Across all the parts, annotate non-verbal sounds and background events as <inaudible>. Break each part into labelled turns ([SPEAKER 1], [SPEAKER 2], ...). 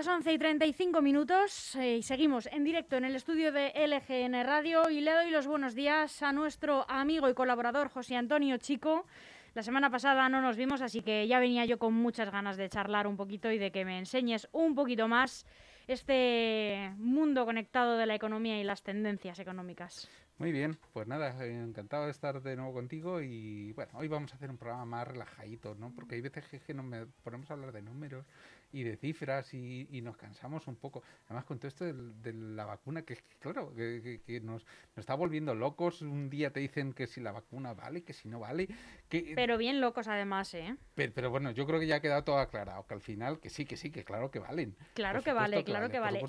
[SPEAKER 1] Las 11 y 35 minutos eh, y seguimos en directo en el estudio de LGN Radio y le doy los buenos días a nuestro amigo y colaborador José Antonio Chico. La semana pasada no nos vimos, así que ya venía yo con muchas ganas de charlar un poquito y de que me enseñes un poquito más este mundo conectado de la economía y las tendencias económicas.
[SPEAKER 2] Muy bien, pues nada, encantado de estar de nuevo contigo y bueno, hoy vamos a hacer un programa más relajadito, ¿no? Porque hay veces que nos ponemos a hablar de números y de cifras y, nos cansamos un poco. Además, con todo esto de, la vacuna, que, claro, que, nos, está volviendo locos. Un día te dicen que si la vacuna vale, que si no vale. Que,
[SPEAKER 1] pero bien locos además, ¿eh?
[SPEAKER 2] Pero, bueno, yo creo que ya ha quedado todo aclarado, que al final, que sí, que sí, que claro que valen.
[SPEAKER 1] Claro que vale, claro que vale.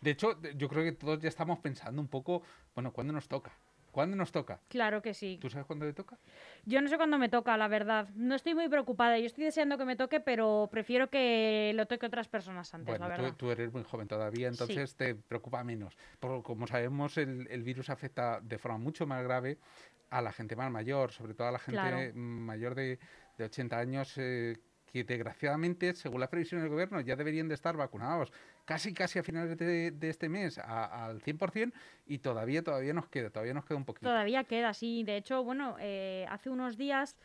[SPEAKER 2] De hecho, yo creo que todos ya estamos pensando un poco, bueno, ¿cuándo nos toca? ¿Cuándo nos toca?
[SPEAKER 1] Claro que sí.
[SPEAKER 2] ¿Tú sabes cuándo le toca?
[SPEAKER 1] Yo no sé cuándo me toca, la verdad. No estoy muy preocupada. Yo estoy deseando que me toque, pero prefiero que lo toque otras personas antes, la verdad.
[SPEAKER 2] Tú, tú, eres muy joven todavía, entonces te preocupa menos. Porque como sabemos, el, el, virus afecta de forma mucho más grave a la gente más mayor, sobre todo a la gente mayor de, de 80 años. Eh, que desgraciadamente, según las previsiones del gobierno, ya deberían de estar vacunados casi casi a finales de, este mes al 100% y todavía todavía nos queda, todavía nos queda un poquito.
[SPEAKER 1] Todavía queda, sí. De hecho, bueno, eh, hace unos días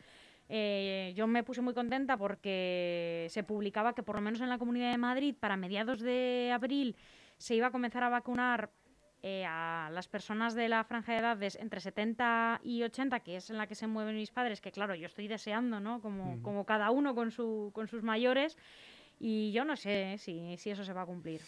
[SPEAKER 1] eh, yo me puse muy contenta porque se publicaba que por lo menos en la Comunidad de Madrid para mediados de abril se iba a comenzar a vacunar eh, a las personas de la franja de edades entre 70 y 80, que es en la que se mueven mis padres, que claro, yo estoy deseando, ¿no? Como, como cada uno con, su, con sus mayores. Y yo no sé si, si, eso se va a cumplir.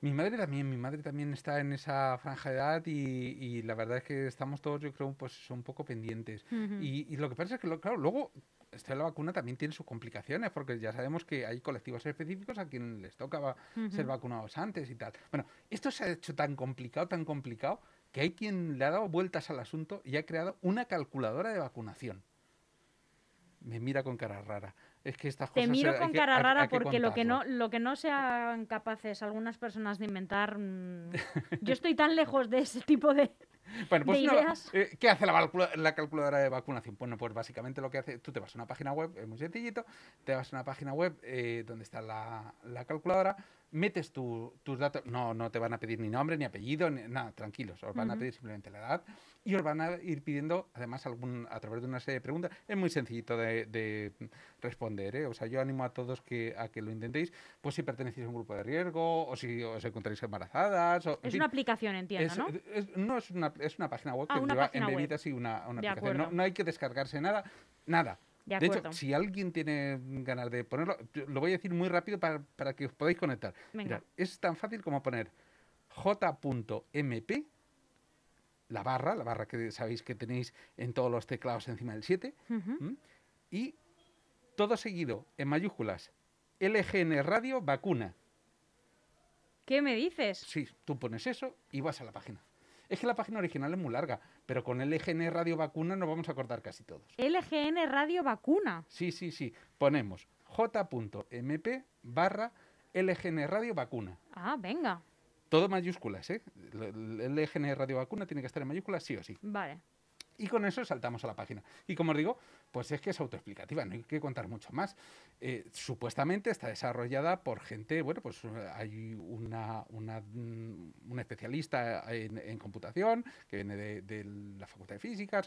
[SPEAKER 2] Mi madre también, mi madre también está en esa franja de edad y, y la verdad es que estamos todos, yo creo, pues un poco pendientes. y, y, lo que pasa es que, claro, luego esto de la vacuna también tiene sus complicaciones, porque ya sabemos que hay colectivos específicos a quienes les toca ser vacunados antes y tal. Bueno, esto se ha hecho tan complicado, tan complicado, que hay quien le ha dado vueltas al asunto y ha creado una calculadora de vacunación. Me mira con cara rara. Es que estas
[SPEAKER 1] Te miro con cara rara porque lo que no lo que no sean capaces algunas personas de inventar, mm, yo estoy tan lejos de ese tipo de
[SPEAKER 2] bueno, pues eh, ¿qué hace la, calculadora de vacunación? Bueno, pues básicamente lo que hace, tú te vas a una página web, es muy sencillito, te vas a una página web eh, donde está la, la calculadora, metes tus datos, no, no te van a pedir ni nombre, ni apellido, ni nada, tranquilos, os van a pedir simplemente la edad y os van a ir pidiendo, además, algún, a través de una serie de preguntas, es muy sencillito de, responder, ¿eh? o sea, yo animo a todos que, a que lo intentéis, pues si pertenecéis a un grupo de riesgo, o si os encontráis embarazadas. O,
[SPEAKER 1] es una aplicación, entiendo, ¿no?
[SPEAKER 2] no, es una, es una página web ah, que lleva embebida así una, una aplicación, no, no hay que descargarse nada, nada. De, hecho, si alguien tiene ganas de ponerlo, lo voy a decir muy rápido para, para que os podáis conectar. es tan fácil como poner j.mp, la barra, la barra que sabéis que tenéis en todos los teclados encima del 7, y todo seguido en mayúsculas, LGN Radio Vacuna.
[SPEAKER 1] ¿Qué me dices?
[SPEAKER 2] Sí, tú pones eso y vas a la página. Es que la página original es muy larga, pero con LGN Radio Vacuna nos vamos a acordar casi todos.
[SPEAKER 1] LGN Radio Vacuna.
[SPEAKER 2] Sí, sí, sí. Ponemos j.mp barra LGN Radio Vacuna.
[SPEAKER 1] Ah, venga.
[SPEAKER 2] Todo mayúsculas, ¿eh? LGN Radio Vacuna tiene que estar en mayúsculas sí o sí.
[SPEAKER 1] Vale.
[SPEAKER 2] Y con eso saltamos a la página. Y como os digo, pues es que es autoexplicativa, no hay que contar mucho más. Eh, supuestamente está desarrollada por gente, bueno, pues hay una, una, mm, una especialista en, computación que viene de, la Facultad de Física,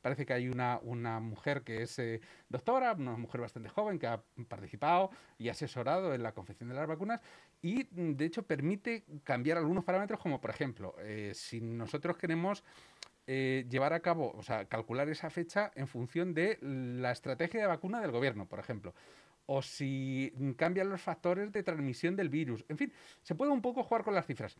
[SPEAKER 2] parece que hay una, una mujer que es eh, doctora, una mujer bastante joven que ha participado y asesorado en la confección de las vacunas y mm, de hecho permite cambiar algunos parámetros como por ejemplo, eh, si nosotros queremos eh, llevar a cabo, o sea, calcular esa fecha en función de la estrategia de vacuna del gobierno, por ejemplo. O si cambian los factores de transmisión del virus. En fin, se puede un poco jugar con las cifras.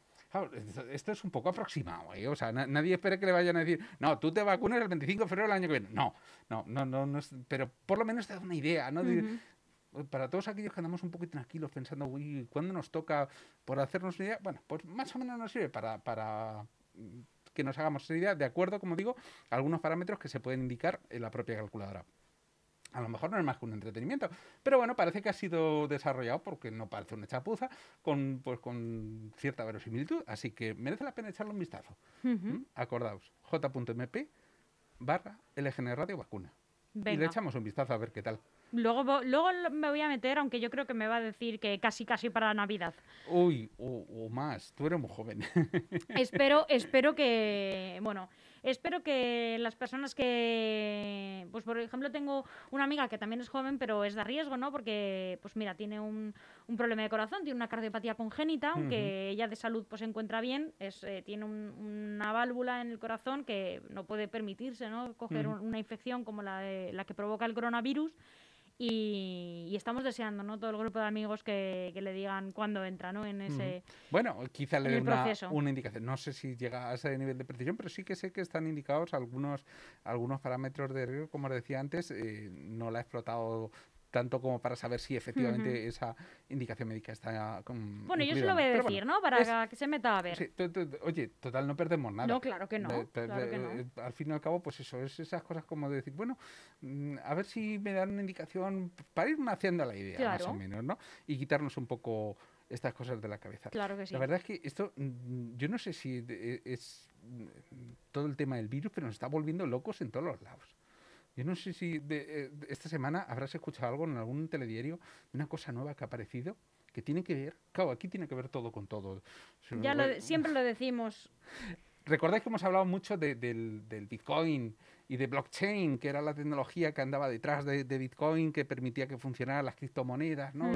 [SPEAKER 2] esto es un poco aproximado, ¿eh? O sea, nadie espera que le vayan a decir, no, tú te vacunas el 25 de febrero del año que viene. No, no, no, no, no pero por lo menos te da una idea, ¿no? para todos aquellos que andamos un poquito tranquilos pensando, uy, ¿cuándo nos toca por hacernos una idea? Bueno, pues más o menos nos sirve para, para que nos hagamos esa idea, de acuerdo, como digo, a algunos parámetros que se pueden indicar en la propia calculadora. A lo mejor no es más que un entretenimiento, pero bueno, parece que ha sido desarrollado porque no parece una chapuza, con, pues, con cierta verosimilitud, así que merece la pena echarle un vistazo. ¿Mm? Acordaos, j.mp barra LGN Radio Vacuna. Y le echamos un vistazo a ver qué tal.
[SPEAKER 1] Luego, luego me voy a meter, aunque yo creo que me va a decir que casi casi para Navidad.
[SPEAKER 2] Uy, o, o más, tú eres muy joven. <laughs>
[SPEAKER 1] espero, espero que, bueno, espero que las personas que, pues por ejemplo, tengo una amiga que también es joven, pero es de riesgo, ¿no? Porque, pues mira, tiene un, un problema de corazón, tiene una cardiopatía congénita, aunque ella de salud pues se encuentra bien, es, eh, tiene un- una válvula en el corazón que no puede permitirse, ¿no? Coger un- una infección como la, de- la que provoca el coronavirus. Y, y estamos deseando, ¿no? Todo el grupo de amigos que, que le digan cuándo entra, ¿no? En ese...
[SPEAKER 2] Bueno, quizá le dé una indicación. No sé si llega a ese nivel de precisión, pero sí que sé que están indicados algunos, algunos parámetros de riesgo, como os decía antes, eh, no la he explotado tanto como para saber si efectivamente esa indicación médica está con,
[SPEAKER 1] Bueno, yo se lo voy a decir,
[SPEAKER 2] bueno,
[SPEAKER 1] ¿no? Para
[SPEAKER 2] es-
[SPEAKER 1] que se meta a ver.
[SPEAKER 2] sí, oye, total, no perdemos nada.
[SPEAKER 1] No, claro que no,
[SPEAKER 2] De- de-
[SPEAKER 1] claro que no.
[SPEAKER 2] eh, Al fin y al cabo, pues eso, es esas cosas como de decir, bueno, mm, a ver si me dan una indicación para ir haciendo la idea, más o menos, ¿no? Y quitarnos un poco estas cosas de la cabeza.
[SPEAKER 1] Claro que sí.
[SPEAKER 2] La verdad es que esto, mm, yo no sé si es mm, todo el tema del virus, pero nos está volviendo locos en todos los lados. Yo no sé si de, eh, de esta semana habrás escuchado algo en algún telediario de una cosa nueva que ha aparecido que tiene que ver, claro, aquí tiene que ver todo con todo.
[SPEAKER 1] Ya lo, de- siempre lo decimos.
[SPEAKER 2] Recordáis que hemos hablado mucho de- del, del Bitcoin y de blockchain, que era la tecnología que andaba detrás de, de Bitcoin, que permitía que funcionaran las criptomonedas, ¿no?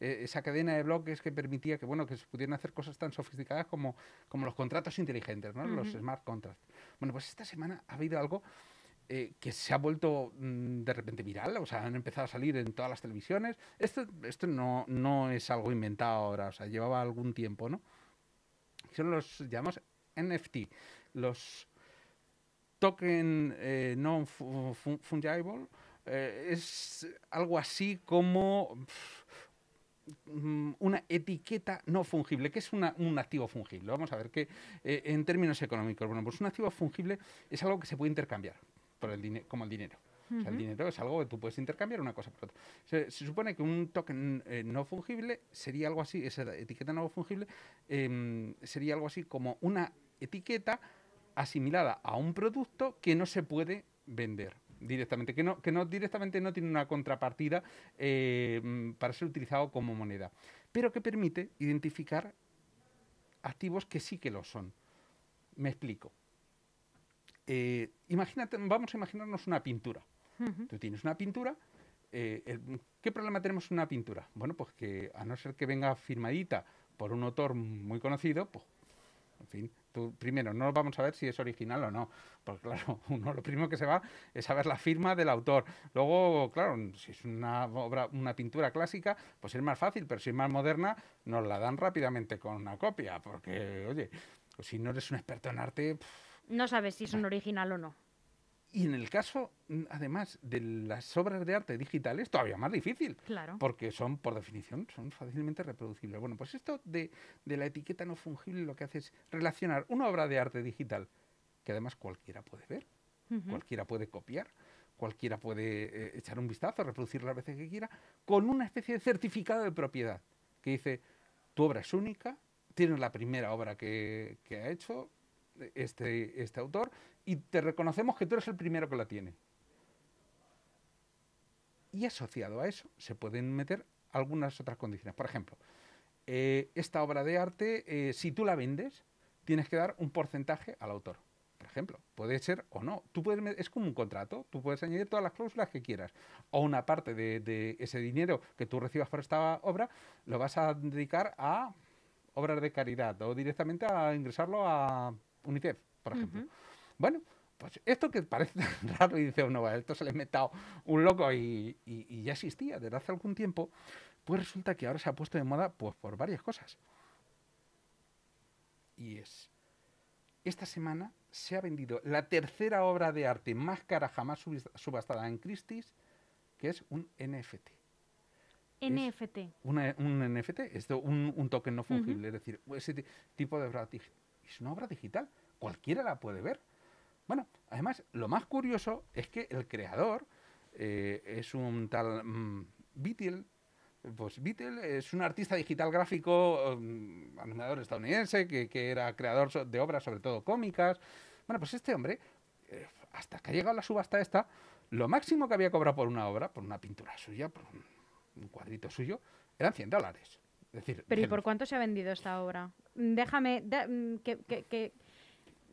[SPEAKER 2] Eh, esa cadena de bloques que permitía que, bueno, que se pudieran hacer cosas tan sofisticadas como, como los contratos inteligentes, ¿no? Los smart contracts. Bueno, pues esta semana ha habido algo eh, que se ha vuelto mm, de repente viral, o sea, han empezado a salir en todas las televisiones. Esto, esto no, no es algo inventado ahora, o sea, llevaba algún tiempo, ¿no? Son los, llamamos NFT, los token eh, non fu- fu- fungible, eh, es algo así como mm, una etiqueta no fungible. ¿Qué es un activo fungible? Vamos a ver que eh, en términos económicos, bueno, pues un activo fungible es algo que se puede intercambiar por el como el dinero. O sea, el dinero es algo que tú puedes intercambiar una cosa por otra. Se, se supone que un token eh, no fungible sería algo así, esa etiqueta no fungible em, sería algo así como una etiqueta asimilada a un producto que no se puede vender directamente, que no, que no directamente no tiene una contrapartida eh, mm, para ser utilizado como moneda, pero que permite identificar activos que sí que lo son. Me explico. Eh, imagínate, vamos a imaginarnos una pintura. Tú tienes una pintura. eh, el- ¿Qué problema tenemos con una pintura? Bueno, pues que a no ser que venga firmadita por un autor muy conocido, pues, en fin, tú, primero no vamos a ver si es original o no, porque claro, <laughs> uno lo primero que se va es saber la firma del autor. Luego, claro, si es una obra, una pintura clásica, pues es más fácil, pero si es más moderna, nos la dan rápidamente con una copia, porque, oye, pues si no eres un experto en arte,
[SPEAKER 1] No sabes si es un original o no.
[SPEAKER 2] y en el caso, además, de las obras de arte digitales, todavía más difícil.
[SPEAKER 1] Claro.
[SPEAKER 2] Porque son, por definición, son fácilmente reproducibles. Bueno, pues esto de, de la etiqueta no fungible lo que hace es relacionar una obra de arte digital, que además cualquiera puede ver, cualquiera puede copiar, cualquiera puede eh, echar un vistazo, reproducir las veces que quiera, con una especie de certificado de propiedad que dice, tu obra es única, tienes la primera obra que, que ha hecho este, este autor y te reconocemos que tú eres el primero que la tiene. Y asociado a eso se pueden meter algunas otras condiciones. Por ejemplo, eh, esta obra de arte, eh, si tú la vendes, tienes que dar un porcentaje al autor. Por ejemplo, puede ser o no. Tú puedes, es como un contrato, tú puedes añadir todas las cláusulas que quieras. O una parte de ese dinero que tú recibas por esta obra lo vas a dedicar a obras de caridad o directamente a ingresarlo a UNICEF, por ejemplo. Bueno, pues esto que parece tan <laughs> raro y dice uno, "Bueno, esto se le ha inventado un loco y, y- y ya existía desde hace algún tiempo, pues resulta que ahora se ha puesto de moda pues por varias cosas. Y es, esta semana se ha vendido la tercera obra de arte más cara jamás subastada en Christie's, que es un NFT.
[SPEAKER 1] NFT.
[SPEAKER 2] Una- un NFT, esto, un, un token no fungible, es decir, ese ti- tipo de obra es una obra digital, cualquiera la puede ver. Bueno, además, lo más curioso es que el creador eh, es un tal mm, Beatle. Pues Beatle es un artista digital gráfico, mm, animador estadounidense, que, era creador de obras sobre todo cómicas. Bueno, pues este hombre, eh, hasta que ha llegado la subasta esta, Lo máximo que había cobrado por una obra, por una pintura suya, por un, un cuadrito suyo, eran 100 dólares. Decir,
[SPEAKER 1] Pero ¿y por cuánto se ha vendido esta obra? Déjame, mm, que, que- que-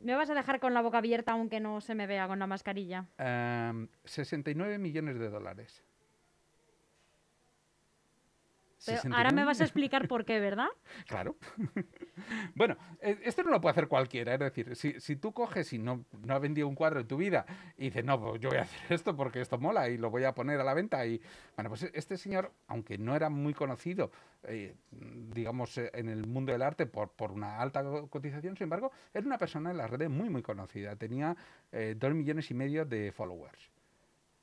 [SPEAKER 1] me vas a dejar con la boca abierta aunque no se me vea con la mascarilla.
[SPEAKER 2] Em, 69 millones de dólares.
[SPEAKER 1] Pero
[SPEAKER 2] 69
[SPEAKER 1] ahora me vas a explicar por qué, ¿verdad? <laughs>
[SPEAKER 2] Claro. <laughs> bueno, eh, esto no lo puede hacer cualquiera. Es decir, si, si tú coges y no, no has vendido un cuadro en tu vida y dices, no, pues yo voy a hacer <laughs> esto porque esto mola y lo voy a poner a la venta. Y bueno, pues este señor, aunque no era muy conocido, eh, digamos, eh, en el mundo del arte por, por una alta co- cotización, sin embargo, era una persona en las redes muy, muy conocida. Tenía eh, dos millones y medio de followers.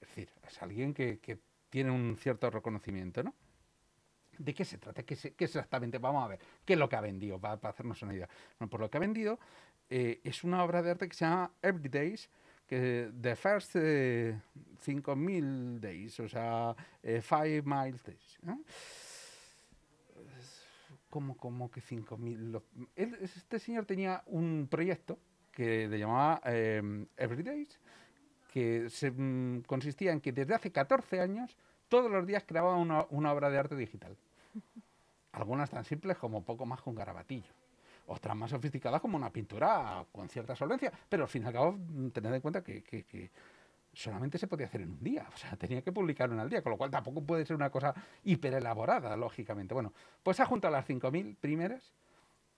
[SPEAKER 2] Es decir, es alguien que, que tiene un cierto reconocimiento, ¿no? ¿De qué se trata? ¿Qué, se- exactamente? Vamos a ver, ¿qué es lo que ha vendido? Para, hacernos una idea. Bueno, por lo que ha vendido eh, es una obra de arte que se llama Everydays, que The First eh, 5.000 Days, o sea, eh, Five Miles Days. ¿Cómo, cómo que 5.000? Lo- él- Este señor tenía un proyecto que le llamaba eh, Everydays, que mm, consistía en que desde hace 14 años todos los días creaba una, obra de arte digital. Algunas tan simples como poco más que un garabatillo. Otras más sofisticadas como una pintura con cierta solvencia. Pero al fin y al cabo, mm, tened en cuenta que solamente se podía hacer en un día. O sea, tenía que publicar una al día, con lo cual tampoco puede ser una cosa hiper elaborada, lógicamente. Bueno, pues ha juntado las 5.000 primeras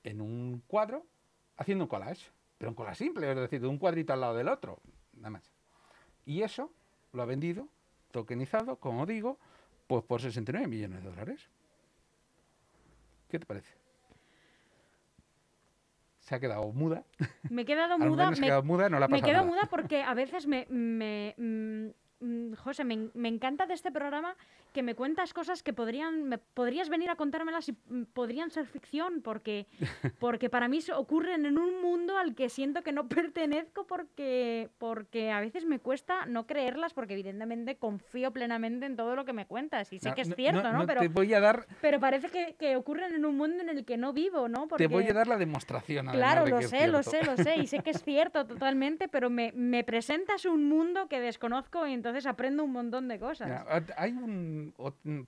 [SPEAKER 2] en un cuadro haciendo un collage. Pero un collage simple, es decir, de un cuadrito al lado del otro. Nada más. Y eso lo ha vendido tokenizado, como digo, pues por 69 millones de dólares. ¿Qué te parece? Se ha quedado muda.
[SPEAKER 1] Me he quedado <laughs> muda. me-
[SPEAKER 2] quedado muda, no la ha
[SPEAKER 1] Me quedo
[SPEAKER 2] nada.
[SPEAKER 1] muda porque a veces me... me mm, José, me, en- me encanta de este programa que me cuentas cosas que podrían... Me, podrías venir a contármelas y mm, podrían ser ficción porque, <laughs> porque para mí ocurren en un mundo al que siento que no <laughs> pertenezco porque, porque a veces me cuesta no creerlas porque evidentemente confío plenamente en todo lo que me cuentas y sé
[SPEAKER 2] No,
[SPEAKER 1] que es
[SPEAKER 2] no,
[SPEAKER 1] cierto, ¿no? Pero,
[SPEAKER 2] Te voy a dar,
[SPEAKER 1] pero parece que, que ocurren en un mundo en el que no vivo, ¿no?
[SPEAKER 2] te voy a dar la demostración.
[SPEAKER 1] Claro,
[SPEAKER 2] de
[SPEAKER 1] lo sé, lo sé, lo sé, y sé que es <laughs> cierto totalmente, pero me, me presentas un mundo que desconozco y entonces aprendo un montón de cosas.
[SPEAKER 2] Hay un,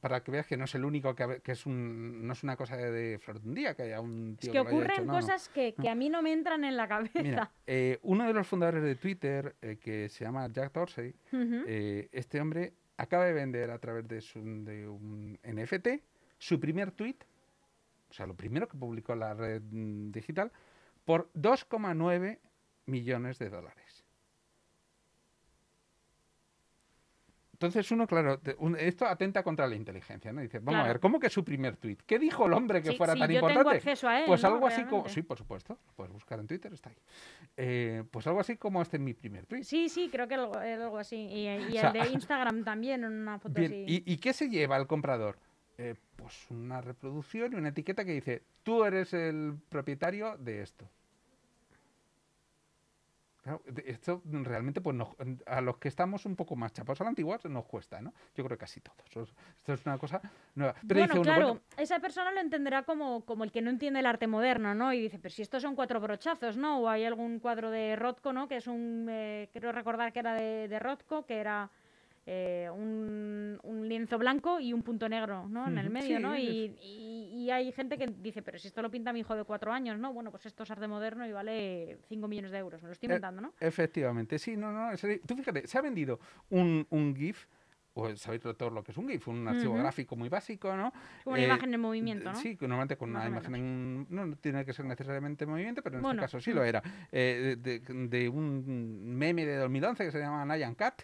[SPEAKER 2] para que veas que no es el único que, que es un, no es una cosa de, de flor de un día, que haya un
[SPEAKER 1] es
[SPEAKER 2] tío
[SPEAKER 1] que
[SPEAKER 2] lo haya
[SPEAKER 1] ocurren
[SPEAKER 2] hecho, no, no.
[SPEAKER 1] cosas que, que a mí no me entran en la cabeza.
[SPEAKER 2] Mira, eh, uno de los fundadores de Twitter, eh, que se llama Jack Dorsey, eh, este hombre acaba de vender a través de, su- de un NFT su primer tweet, o sea, lo primero que publicó en la red mm, digital, por 2,9 millones de dólares. Entonces uno, claro, esto atenta contra la inteligencia, ¿no? Dice, vamos a ver, ¿cómo que su primer tweet? ¿Qué dijo el hombre que
[SPEAKER 1] Sí,
[SPEAKER 2] fuera
[SPEAKER 1] sí,
[SPEAKER 2] tan
[SPEAKER 1] yo tengo
[SPEAKER 2] importante?
[SPEAKER 1] acceso a él,
[SPEAKER 2] Pues
[SPEAKER 1] ¿no?
[SPEAKER 2] algo así como, sí, por supuesto, lo puedes buscar en Twitter, está ahí. Eh, pues algo así como este es mi primer tweet.
[SPEAKER 1] Sí, sí, creo que algo, algo así. Y, y
[SPEAKER 2] O sea,
[SPEAKER 1] el de <laughs> Instagram también, en una foto
[SPEAKER 2] Bien,
[SPEAKER 1] así.
[SPEAKER 2] ¿y, y qué se lleva el comprador? Eh, pues una reproducción y una etiqueta que dice, tú eres el propietario de esto. Esto realmente pues nos- a los que estamos un poco más chapados a la antigua nos cuesta, ¿no? Yo creo que casi todos. Os- Esto es una cosa nueva. Pero
[SPEAKER 1] bueno,
[SPEAKER 2] dice uno,
[SPEAKER 1] claro,
[SPEAKER 2] bueno,
[SPEAKER 1] esa persona lo entenderá como, como el que no entiende el arte moderno, ¿no? Y dice, pero si estos son cuatro brochazos, ¿no? O hay algún cuadro de Rothko, ¿no? Que es un, eh, creo recordar que era de, de Rothko, que era eh, un, un lienzo blanco y un punto negro, ¿no? En el medio,
[SPEAKER 2] sí,
[SPEAKER 1] ¿no? Y, y- y hay gente que dice, pero si esto lo pinta mi hijo de cuatro años, ¿no? Bueno, pues esto es arte moderno y vale cinco millones de euros, me lo estoy
[SPEAKER 2] Eh,
[SPEAKER 1] inventando, ¿no?
[SPEAKER 2] Efectivamente, sí, no, no. Tú fíjate, se ha vendido un, un GIF, o sabéis todo lo que es un GIF, un archivo gráfico muy básico, ¿no?
[SPEAKER 1] Como una
[SPEAKER 2] Eh,
[SPEAKER 1] imagen en movimiento, ¿no?
[SPEAKER 2] Sí, normalmente con
[SPEAKER 1] Más
[SPEAKER 2] una imagen en, no tiene que ser necesariamente en movimiento, pero en
[SPEAKER 1] Bueno,
[SPEAKER 2] este caso sí lo era. eh, de, de un meme de 2011 que se llama Nyan Cat,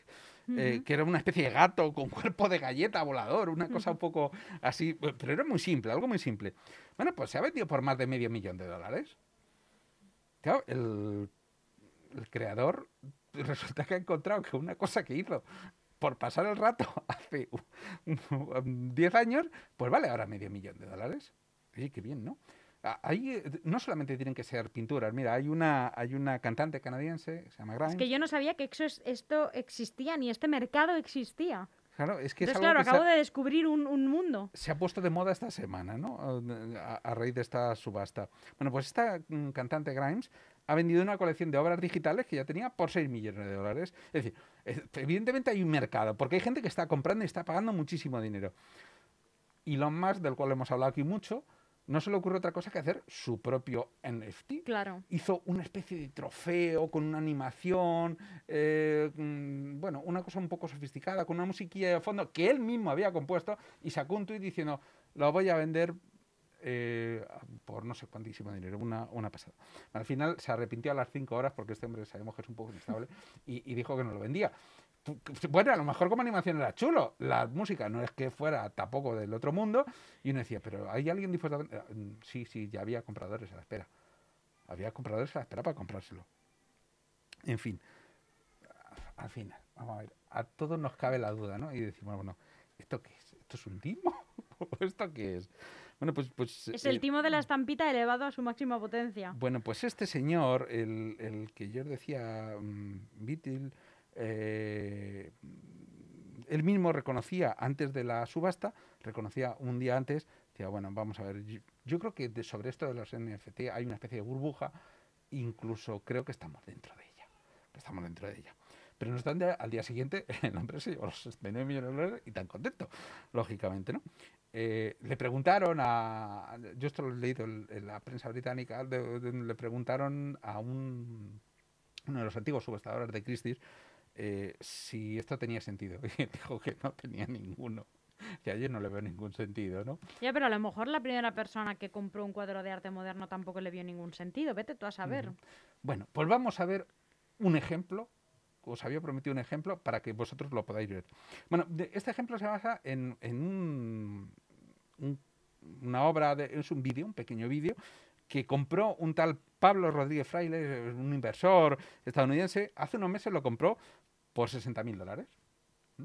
[SPEAKER 2] eh, que era una especie de gato con <laughs> cuerpo de galleta volador, una cosa un poco así, eh, pero era muy simple, algo muy simple. Bueno, pues se ha vendido por más de medio millón de dólares. Claro, el, el creador <laughs> resulta que ha encontrado que una cosa que hizo por pasar el rato <laughs> hace un- un- 10 años, pues vale ahora medio millón de dólares. Oye, qué bien, ¿no? Ah, Ahí eh, no solamente tienen que ser pinturas, mira, hay una, hay una cantante canadiense que se llama Grimes.
[SPEAKER 1] Es que yo no sabía que eso es- esto existía, ni este mercado existía.
[SPEAKER 2] Claro, es que es algo
[SPEAKER 1] claro,
[SPEAKER 2] que
[SPEAKER 1] acabo
[SPEAKER 2] ha-
[SPEAKER 1] de descubrir un, un mundo.
[SPEAKER 2] se ha puesto de moda esta semana, ¿no? A, a raíz de esta subasta. Bueno, pues esta mm, cantante Grimes ha vendido una colección de obras digitales que ya tenía por 6 millones de dólares. Es decir, evidentemente hay un mercado, porque hay gente que está comprando y está pagando muchísimo dinero. Elon Musk, del cual hemos hablado aquí mucho, no se le ocurre otra cosa que hacer su propio NFT.
[SPEAKER 1] Claro.
[SPEAKER 2] Hizo una especie de trofeo con una animación, eh, mm, bueno, una cosa un poco sofisticada, con una musiquilla de fondo que él mismo había compuesto y sacó un tuit diciendo, lo voy a vender eh, por no sé cuántísimo dinero, una, una pasada. Al final se arrepintió a las cinco horas porque este hombre sabemos que es un poco inestable y, y dijo que no lo vendía. Bueno, a lo mejor como animación era chulo. La música no es que fuera tampoco del otro mundo. Y uno decía, pero ¿hay alguien dispuesto a vender? Mm, sí, sí, ya había compradores a la espera. Había compradores a la espera para comprárselo. En fin, al final, vamos a ver, a todos nos cabe la duda, ¿no? Y decimos, bueno, ¿esto qué es? ¿Esto es un timo? <laughs> ¿Esto qué es? Bueno, pues, pues,
[SPEAKER 1] es el eh, timo de la estampita elevado a su máxima potencia.
[SPEAKER 2] Bueno, pues este señor, el, el que yo decía, um, eh, él mismo reconocía antes de la subasta, reconocía un día antes, decía, bueno, vamos a ver, yo, creo que sobre esto de los NFT hay una especie de burbuja, incluso creo que estamos dentro de ella, estamos dentro de ella. Pero no obstante, al día siguiente el hombre se llevó los 29 millones de dólares y tan contento, lógicamente, ¿no? Eh, le preguntaron a, yo esto lo he leído en, la prensa británica, le preguntaron a un, uno de los antiguos subastadores de Christie's eh, si esto tenía sentido. <laughs> Y dijo que no tenía ninguno. Que ayer no le veo ningún sentido, ¿no?
[SPEAKER 1] Ya, pero a lo mejor la primera persona que compró un cuadro de arte moderno tampoco le vio ningún sentido. Vete tú a saber.
[SPEAKER 2] Bueno, pues vamos a ver un ejemplo. Os había prometido un ejemplo para que vosotros lo podáis ver. Bueno, este ejemplo se basa en, un, una obra, de, es un vídeo, un pequeño vídeo, que compró un tal Pablo Rodríguez Fraile, un inversor estadounidense, hace unos meses lo compró por 60.000 dólares. ¿Mm?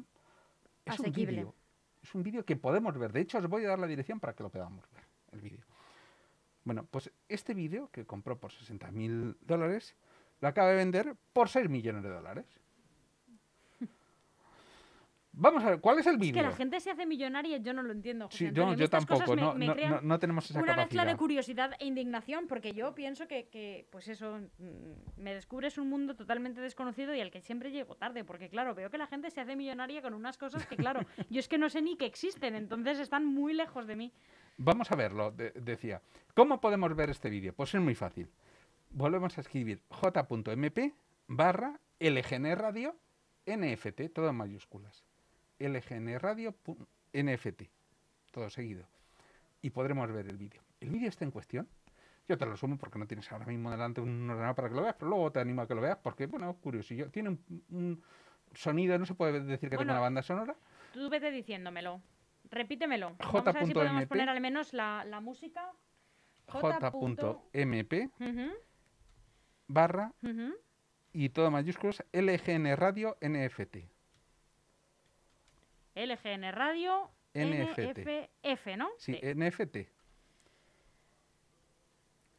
[SPEAKER 2] Es un vídeo. Es un vídeo que podemos ver. De hecho, os voy a dar la dirección para que lo podamos ver, el vídeo. Bueno, pues este vídeo que compró por 60.000 dólares, lo acaba de vender por 6 millones de dólares. Vamos a ver, ¿cuál es el vídeo?
[SPEAKER 1] Es que la gente se hace millonaria, yo no lo entiendo.
[SPEAKER 2] sí, yo, tampoco, no, no, tenemos esa
[SPEAKER 1] una
[SPEAKER 2] capacidad.
[SPEAKER 1] mezcla de curiosidad e indignación, porque yo pienso que, que, pues eso, mm, me descubres un mundo totalmente desconocido y al que siempre llego tarde, porque claro, veo que la gente se hace millonaria con unas cosas que, claro, <laughs> yo es que no sé ni que existen, entonces están muy lejos de mí.
[SPEAKER 2] Vamos a verlo, decía. ¿Cómo podemos ver este vídeo? Pues es muy fácil. Volvemos a escribir j.mp barra LGN Radio NFT, todo en mayúsculas. LGN Radio NFT, todo seguido. Y podremos ver el vídeo. El vídeo está en cuestión. Yo te lo sumo porque no tienes ahora mismo delante un ordenador para que lo veas, pero luego te animo a que lo veas porque, bueno, curiosillo. Tiene un, sonido, no se puede decir que tiene una banda sonora.
[SPEAKER 1] Tú vete diciéndomelo. Repítemelo. J. Vamos a ver si podemos poner al menos la, la música.
[SPEAKER 2] J.mp barra y todo mayúsculas LGN Radio NFT.
[SPEAKER 1] LGN Radio NFF, ¿no?
[SPEAKER 2] Sí, NFT.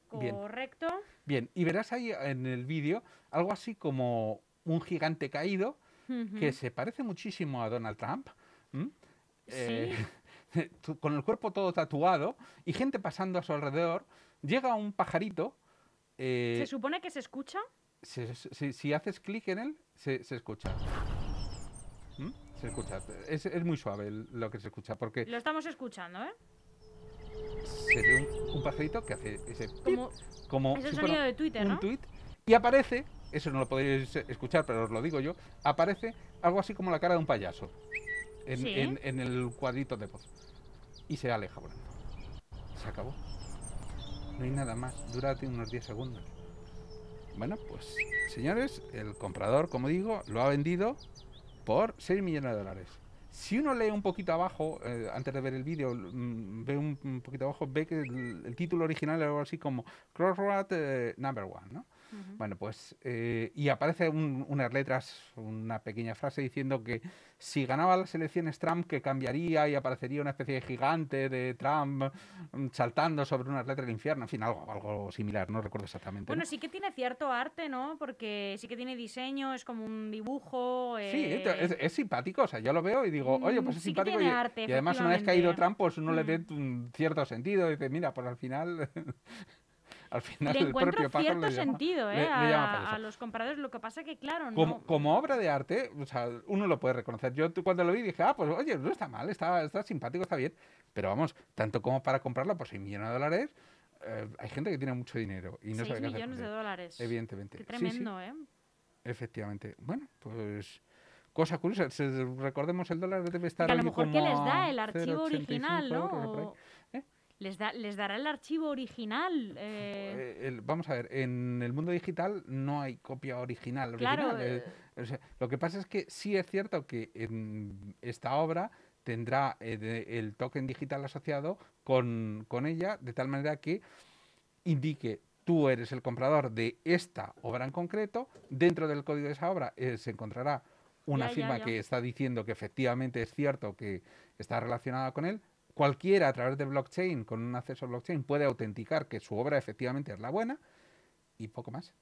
[SPEAKER 1] Correcto.
[SPEAKER 2] Bien. y verás ahí en el vídeo algo así como un gigante caído que se parece muchísimo a Donald Trump. Eh, <laughs> con el cuerpo todo tatuado y gente pasando a su alrededor. Llega un pajarito.
[SPEAKER 1] Eh, ¿Se supone que se escucha?
[SPEAKER 2] si haces clic en él, se, escucha. Se escucha. Es, es muy suave lo que se escucha porque...
[SPEAKER 1] Lo estamos escuchando, ¿eh?
[SPEAKER 2] Se ve un, pajarito que hace ese... Como, como
[SPEAKER 1] es el sonido de Twitter,
[SPEAKER 2] un tweet y aparece, eso no lo podéis escuchar, pero os lo digo yo, aparece algo así como la cara de un payaso en, en, el cuadrito de voz. Y se aleja volando. Se acabó. No hay nada más. Dura unos 10 segundos. Bueno, pues señores, el comprador, como digo, lo ha vendido por 6 millones de dólares. Si uno lee un poquito abajo, eh, antes de ver el vídeo, mm, ve un, poquito abajo, ve que el, título original es algo así como Crossroad eh, Number One, ¿no? Bueno, pues, eh, y aparece unas letras, una pequeña frase diciendo que si ganaba las elecciones Trump, que cambiaría y aparecería una especie de gigante de Trump mm, saltando sobre unas letras del infierno, en fin, algo, algo similar, no recuerdo exactamente.
[SPEAKER 1] Bueno, sí que tiene cierto arte, ¿no? Porque sí que tiene diseño, es como un dibujo.
[SPEAKER 2] Sí, es, es, simpático, o sea, yo lo veo y digo, oye, pues es simpático. y, además, una vez caído Trump, pues uno le ve cierto sentido, y dice, mira, pues al final. Al final
[SPEAKER 1] Le
[SPEAKER 2] el
[SPEAKER 1] encuentro
[SPEAKER 2] propio
[SPEAKER 1] cierto
[SPEAKER 2] le
[SPEAKER 1] sentido
[SPEAKER 2] le-
[SPEAKER 1] ¿eh?
[SPEAKER 2] le
[SPEAKER 1] a,
[SPEAKER 2] para
[SPEAKER 1] a
[SPEAKER 2] eso.
[SPEAKER 1] los compradores. Lo que pasa que, claro,
[SPEAKER 2] Como,
[SPEAKER 1] no...
[SPEAKER 2] como obra de arte, o sea, uno lo puede reconocer. Yo cuando lo vi dije, ah, pues oye, no está mal, está, está simpático, está bien. Pero vamos, tanto como para comprarlo por 6 millones de dólares, eh, hay gente que tiene mucho dinero y no
[SPEAKER 1] 6
[SPEAKER 2] sabe qué
[SPEAKER 1] millones de dólares.
[SPEAKER 2] Evidentemente.
[SPEAKER 1] Qué
[SPEAKER 2] Sí, sí,
[SPEAKER 1] tremendo, ¿eh?
[SPEAKER 2] efectivamente. Bueno, pues cosa curiosa. Recordemos, el dólar debe estar
[SPEAKER 1] Que a lo mejor que les
[SPEAKER 2] a
[SPEAKER 1] da el archivo
[SPEAKER 2] 0,85
[SPEAKER 1] original. ¿no? Les, da, les dará el archivo original. eh,
[SPEAKER 2] Eh, el- vamos a ver, en el mundo digital no hay copia original.
[SPEAKER 1] claro,
[SPEAKER 2] original, eh,
[SPEAKER 1] eh,
[SPEAKER 2] o sea, lo que pasa es que sí es cierto que en esta obra tendrá de- el token digital asociado con, con ella, de tal manera que indique tú eres el comprador de esta obra en concreto, dentro del código de esa obra eh, se encontrará una
[SPEAKER 1] Ya, ya,
[SPEAKER 2] firma
[SPEAKER 1] ya.
[SPEAKER 2] que está diciendo que efectivamente es cierto que está relacionada con él. Cualquiera a través de blockchain, con un acceso a blockchain, puede autenticar que su obra efectivamente es la buena y poco más.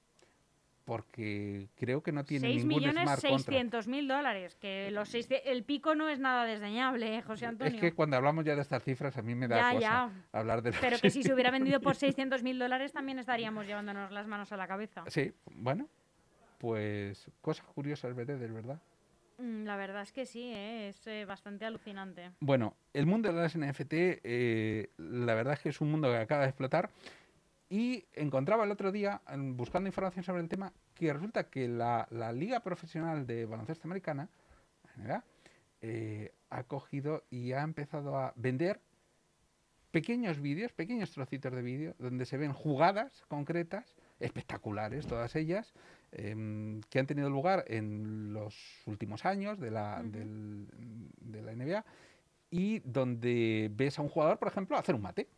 [SPEAKER 2] Porque creo que no tiene
[SPEAKER 1] 6
[SPEAKER 2] ningún
[SPEAKER 1] millones. 600 mil dólares. Que los seis, el pico no es nada desdeñable, ¿eh, José Antonio.
[SPEAKER 2] Es que cuando hablamos ya de estas cifras a mí me da
[SPEAKER 1] Ya,
[SPEAKER 2] cosa
[SPEAKER 1] ya.
[SPEAKER 2] hablar de los
[SPEAKER 1] Pero que si se hubiera vendido por 600 mil dólares también estaríamos llevándonos las manos a la cabeza.
[SPEAKER 2] Sí, bueno, pues cosas curiosas verdad.
[SPEAKER 1] Mm, La verdad es que sí, ¿eh? es eh, bastante alucinante.
[SPEAKER 2] Bueno, el mundo de las NFT, eh, la verdad es que es un mundo que acaba de explotar. Y encontraba el otro día, buscando información sobre el tema, que resulta que la, la Liga Profesional de Baloncesto Americana, ha cogido y ha empezado a vender pequeños vídeos, pequeños trocitos de vídeo, donde se ven jugadas concretas, espectaculares todas ellas, em, que han tenido lugar en los últimos años de la, del- de la NBA y donde ves a un jugador, por ejemplo, hacer un mate.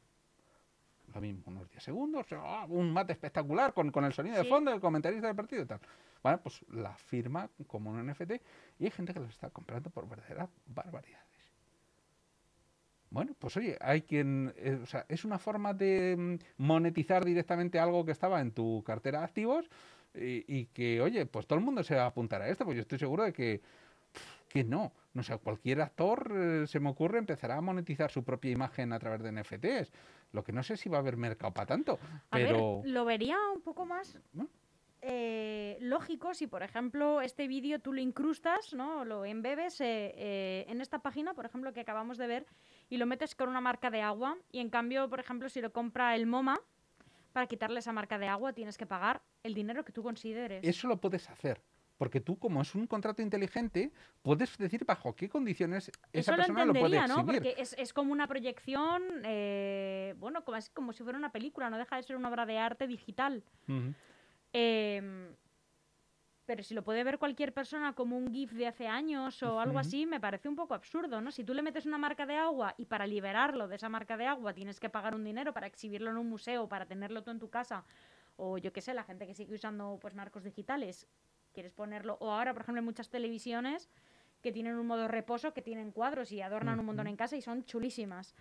[SPEAKER 2] Lo mismo, unos 10 segundos, ¡ah! un mate espectacular con, con el sonido de fondo del comentarista del partido y tal. Bueno, pues la firma como un NFT y hay gente que los está comprando por verdaderas barbaridades. Bueno, pues oye, hay quien, eh, o sea, es una forma de mm, monetizar directamente algo que estaba en tu cartera de activos y, y que, oye, pues todo el mundo se va a apuntar a esto, pues yo estoy seguro de que, que no. No sé, cualquier actor, eh, se me ocurre, empezará a monetizar su propia imagen a través de NFTs. Lo que no sé si va a haber mercado para tanto,
[SPEAKER 1] A
[SPEAKER 2] pero...
[SPEAKER 1] ver, lo vería un poco más
[SPEAKER 2] ¿no?
[SPEAKER 1] eh, lógico si, por ejemplo, este vídeo tú lo incrustas, ¿no? Lo embebes eh, eh, en esta página, por ejemplo, que acabamos de ver, y lo metes con una marca de agua. Y en cambio, por ejemplo, si lo compra el MoMA, para quitarle esa marca de agua tienes que pagar el dinero que tú consideres.
[SPEAKER 2] Eso lo puedes hacer. Porque tú, como es un contrato inteligente, puedes decir bajo qué condiciones esa
[SPEAKER 1] Eso lo
[SPEAKER 2] persona lo puede
[SPEAKER 1] entendería, ¿no?
[SPEAKER 2] exhibir.
[SPEAKER 1] Porque es, es como una proyección, eh, bueno, como, es como si fuera una película, no deja de ser una obra de arte digital. Pero si lo puede ver cualquier persona como un GIF de hace años o algo así, me parece un poco absurdo, ¿no? Si tú le metes una marca de agua y para liberarlo de esa marca de agua tienes que pagar un dinero para exhibirlo en un museo, para tenerlo tú en tu casa, o yo qué sé, la gente que sigue usando pues marcos digitales, quieres ponerlo, o ahora, por ejemplo, hay muchas televisiones que tienen un modo reposo, que tienen cuadros y adornan un montón en casa y son chulísimas.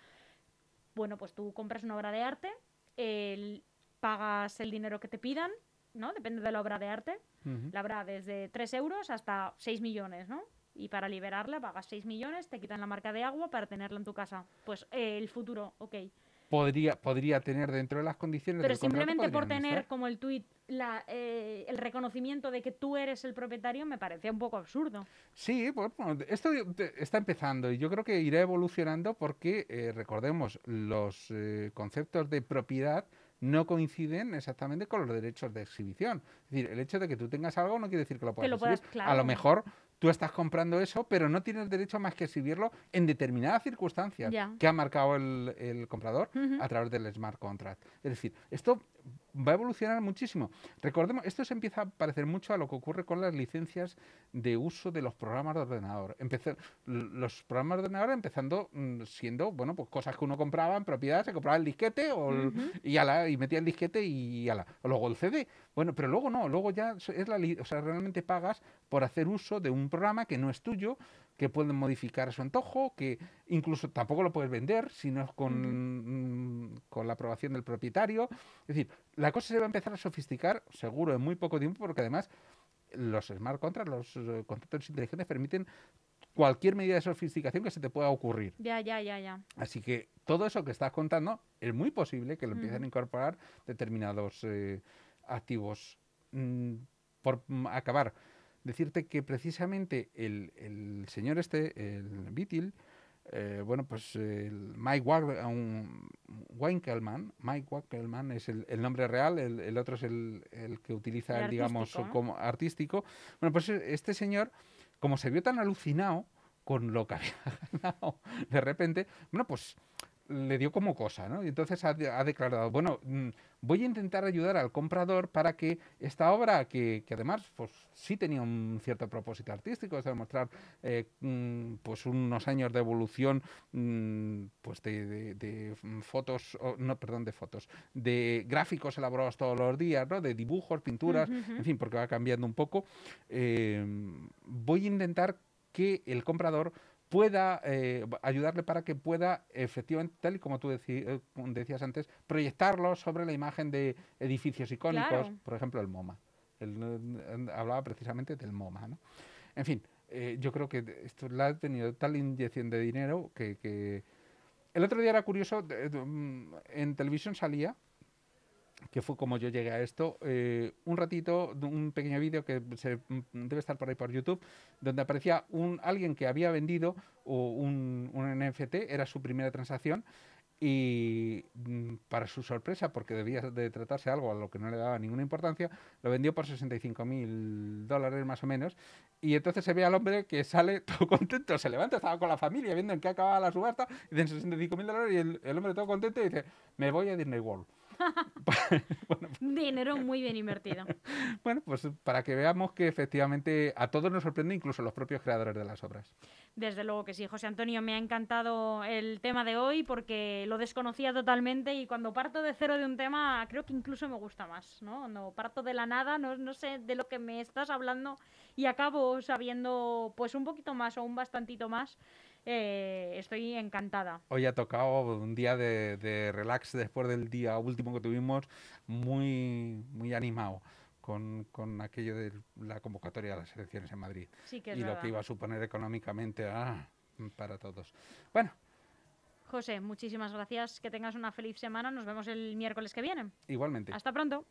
[SPEAKER 1] Bueno, pues tú compras una obra de arte, el- pagas el dinero que te pidan, ¿no? Depende de la obra de arte. La habrá desde 3 euros hasta 6 millones, ¿no? Y para liberarla pagas 6 millones, te quitan la marca de agua para tenerla en tu casa. Pues eh, el futuro, ok.
[SPEAKER 2] Podría, podría tener dentro de las condiciones
[SPEAKER 1] Pero
[SPEAKER 2] del
[SPEAKER 1] simplemente por tener
[SPEAKER 2] estar.
[SPEAKER 1] como el tuit la, eh, el reconocimiento de que tú eres el propietario me parecía un poco absurdo.
[SPEAKER 2] Sí, bueno, esto está empezando y yo creo que irá evolucionando porque, eh, recordemos, los eh, conceptos de propiedad no coinciden exactamente con los derechos de exhibición. Es decir, el hecho de que tú tengas algo no quiere decir que lo puedas
[SPEAKER 1] lo puedas-
[SPEAKER 2] exhibir. A lo mejor tú estás comprando eso, pero no tienes derecho más que exhibirlo en determinadas circunstancias que ha marcado el, el comprador a través del smart contract. Es decir, esto va a evolucionar muchísimo. Recordemos, esto se empieza a parecer mucho a lo que ocurre con las licencias de uso de los programas de ordenador. Empezó- los programas de ordenador empezando mm, siendo, bueno, pues cosas que uno compraba en propiedad, se compraba el disquete o el-
[SPEAKER 1] Ujú.
[SPEAKER 2] y, ala, y metía el disquete y ala. O luego el CD. Bueno, pero luego no, luego ya es la, o sea, realmente pagas por hacer uso de un programa que no es tuyo, que pueden modificar a su antojo, que incluso tampoco lo puedes vender si no es con, mm, con la aprobación del propietario. Es decir, la cosa se va a empezar a sofisticar, seguro, en muy poco tiempo, porque además los smart contracts, los eh, contratos inteligentes permiten cualquier medida de sofisticación que se te pueda ocurrir.
[SPEAKER 1] Ya, ya, ya, ya.
[SPEAKER 2] Así que todo eso que estás contando es muy posible que lo empiecen a incorporar determinados eh, activos. Mm, por mm, acabar, decirte que precisamente el, el señor este, el Beatle, eh, bueno, pues el Mike Winkelmann, Mike Winkelmann es el, el nombre real, el, el, otro es el, el que utiliza,
[SPEAKER 1] El
[SPEAKER 2] digamos,
[SPEAKER 1] ¿no?
[SPEAKER 2] como artístico. Bueno, pues este señor, como se vio tan alucinado con lo que <laughs> había ganado de repente, bueno, pues le dio como cosa, ¿no? Y entonces ha, de- ha declarado, bueno, mm, voy a intentar ayudar al comprador para que esta obra, que, que además pues sí tenía un cierto propósito artístico, es demostrar eh, mm, pues unos años de evolución mm, pues de, de- de, fotos, no, perdón, de fotos, de gráficos elaborados todos los días, ¿no? De dibujos, pinturas, en fin, porque va cambiando un poco. eh, voy a intentar que el comprador pueda eh, ayudarle para que pueda efectivamente, tal y como tú eh, decías antes, proyectarlo sobre la imagen de edificios icónicos,
[SPEAKER 1] Claro.
[SPEAKER 2] por ejemplo el MoMA. Él eh, hablaba precisamente del MoMA, ¿no? En fin, eh, yo creo que esto le ha tenido tal inyección de dinero que, que- El otro día era curioso, mm, en televisión salía, que fue como yo llegué a esto, eh, un ratito, un pequeño vídeo que se, mm, debe estar por ahí por YouTube, donde aparecía un, alguien que había vendido un, un NFT, era su primera transacción, y mm, para su sorpresa, porque debía de tratarse algo a lo que no le daba ninguna importancia, lo vendió por 65 mil dólares más o menos. Y entonces se ve al hombre que sale <laughs> todo contento, se levanta, estaba con la familia viendo en qué acababa la subasta, y dicen 65 mil dólares y el, el hombre todo contento y dice, me voy a Disney World. <laughs>
[SPEAKER 1] Dinero muy bien invertido. <laughs>
[SPEAKER 2] Bueno, pues para que veamos que efectivamente a todos nos sorprende, incluso los propios creadores de las obras.
[SPEAKER 1] Desde luego que sí, José Antonio, me ha encantado el tema de hoy porque lo desconocía totalmente y cuando parto de cero de un tema creo que incluso me gusta más, ¿no? Cuando parto de la nada, no, no sé de lo que me estás hablando y acabo sabiendo pues un poquito más o un bastantito más, eh, estoy encantada.
[SPEAKER 2] Hoy ha tocado un día de, de relax después del día último que tuvimos, muy, muy animado con, con aquello de la convocatoria de las elecciones en Madrid
[SPEAKER 1] Sí que es
[SPEAKER 2] y lo
[SPEAKER 1] verdad.
[SPEAKER 2] que iba a suponer económicamente ah, para todos. Bueno,
[SPEAKER 1] José, muchísimas gracias, que tengas una feliz semana, nos vemos el miércoles que viene.
[SPEAKER 2] igualmente.
[SPEAKER 1] Hasta pronto.